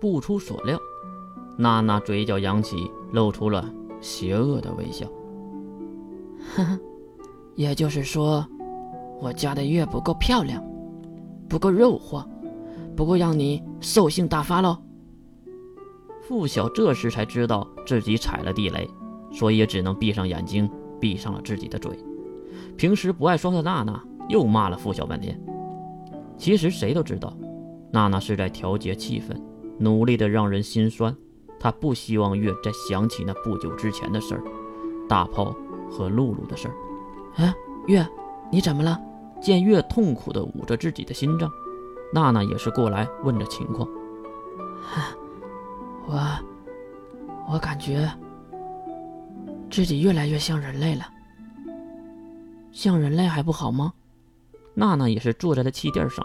不出所料，娜娜嘴角扬起，露出了邪恶的微笑。呵呵，也就是说，我家的月不够漂亮，不够诱惑，不够让你兽性大发喽。付晓这时才知道自己踩了地雷，所以也只能闭上眼睛，闭上了自己的嘴。平时不爱说话的娜娜又骂了付晓半天。其实谁都知道，娜娜是在调节气氛，努力的让人心酸。他不希望月再想起那不久之前的事儿，大炮和露露的事儿。哎，月，你怎么了？见月痛苦的捂着自己的心脏，娜娜也是过来问着情况。我，我感觉自己越来越像人类了。像人类还不好吗？娜娜也是坐在了气垫上，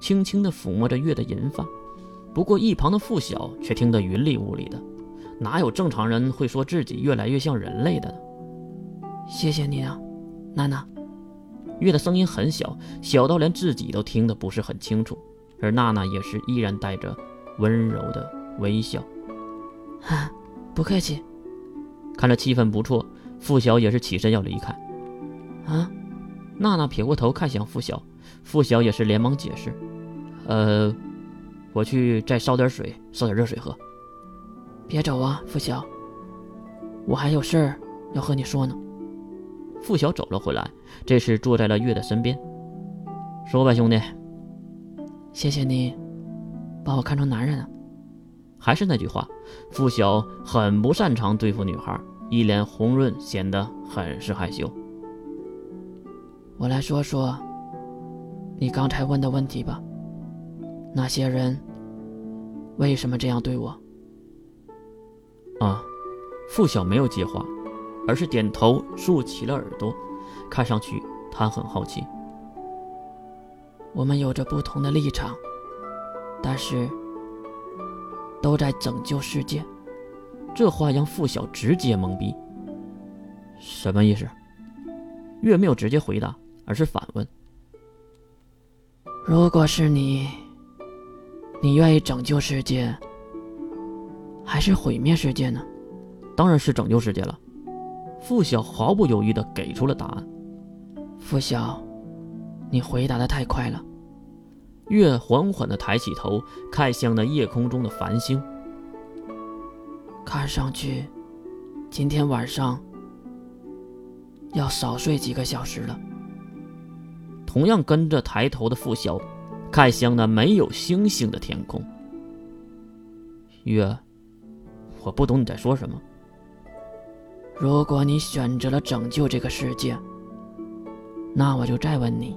轻轻的抚摸着月的银发。不过一旁的付晓却听得云里雾里的，哪有正常人会说自己越来越像人类的呢？谢谢你啊，娜娜。月的声音很小，小到连自己都听得不是很清楚，而娜娜也是依然带着温柔的微笑。啊，不客气。看着气氛不错，付晓也是起身要离开。啊。娜娜撇过头看向付晓，付晓也是连忙解释：“呃，我去再烧点水，烧点热水喝。”别走啊，付晓，我还有事儿要和你说呢。付晓走了回来，这时坐在了月的身边，说吧，兄弟。谢谢你，把我看成男人了。还是那句话，付晓很不擅长对付女孩，一脸红润，显得很是害羞。我来说说你刚才问的问题吧。那些人为什么这样对我？啊，付晓没有接话，而是点头竖起了耳朵，看上去他很好奇。我们有着不同的立场，但是都在拯救世界。这话让付晓直接懵逼。什么意思？月没有直接回答。而是反问：“如果是你，你愿意拯救世界，还是毁灭世界呢？”“当然是拯救世界了。”付晓毫不犹豫地给出了答案。付晓，你回答的太快了。月缓缓地抬起头，看向那夜空中的繁星。看上去，今天晚上要少睡几个小时了。同样跟着抬头的付晓，看向那没有星星的天空。月，我不懂你在说什么。如果你选择了拯救这个世界，那我就再问你：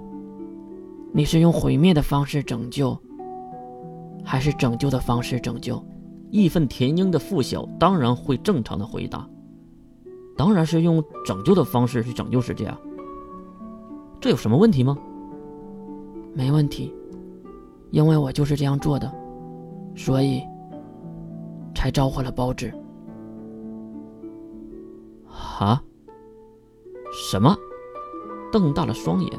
你是用毁灭的方式拯救，还是拯救的方式拯救？义愤填膺的付晓当然会正常的回答：当然是用拯救的方式去拯救世界啊。这有什么问题吗？没问题，因为我就是这样做的，所以才召唤了包纸。啊？什么？瞪大了双眼，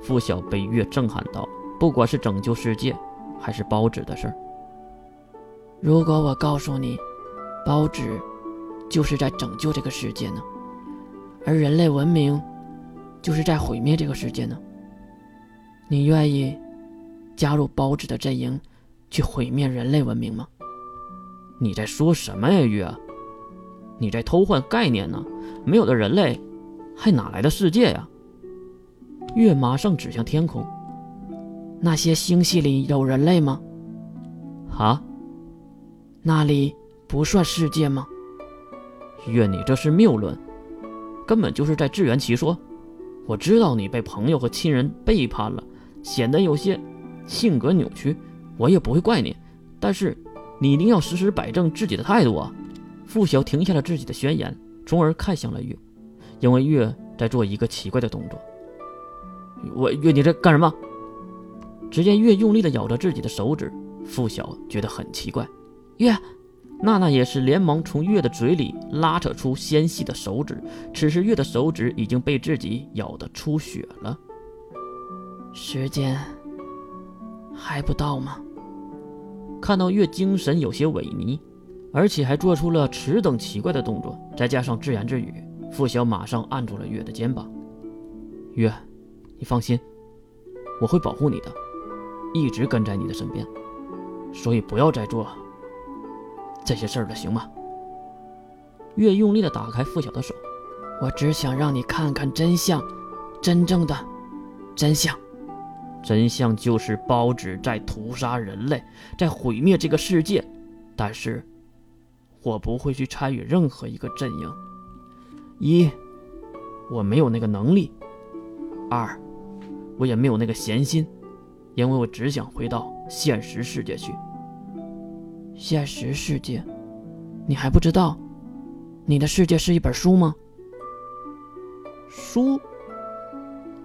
付晓被月震撼到。不管是拯救世界，还是包纸的事儿，如果我告诉你，包纸就是在拯救这个世界呢，而人类文明就是在毁灭这个世界呢？你愿意加入包子的阵营，去毁灭人类文明吗？你在说什么呀，月？你在偷换概念呢？没有了人类，还哪来的世界呀？月马上指向天空，那些星系里有人类吗？啊？那里不算世界吗？月，你这是谬论，根本就是在自圆其说。我知道你被朋友和亲人背叛了。显得有些性格扭曲，我也不会怪你，但是你一定要时时摆正自己的态度啊！付晓停下了自己的宣言，从而看向了月，因为月在做一个奇怪的动作。我月，你在干什么？只见月用力的咬着自己的手指，付晓觉得很奇怪。月，娜娜也是连忙从月的嘴里拉扯出纤细的手指，此时月的手指已经被自己咬得出血了。时间还不到吗？看到月精神有些萎靡，而且还做出了迟等奇怪的动作，再加上自言自语，付晓马上按住了月的肩膀：“月，你放心，我会保护你的，一直跟在你的身边，所以不要再做这些事儿了，行吗？”月用力地打开付晓的手：“我只想让你看看真相，真正的真相。”真相就是包子在屠杀人类，在毁灭这个世界。但是，我不会去参与任何一个阵营。一，我没有那个能力；二，我也没有那个闲心，因为我只想回到现实世界去。现实世界？你还不知道，你的世界是一本书吗？书。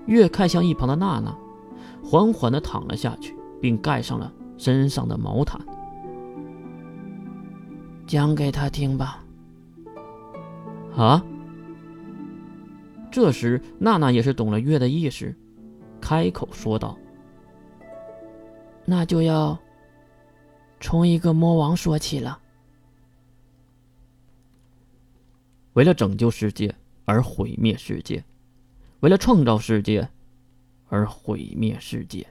月看向一旁的娜娜。缓缓地躺了下去，并盖上了身上的毛毯。讲给他听吧。啊！这时，娜娜也是懂了月的意思，开口说道：“那就要从一个魔王说起了。为了拯救世界而毁灭世界，为了创造世界。”而毁灭世界。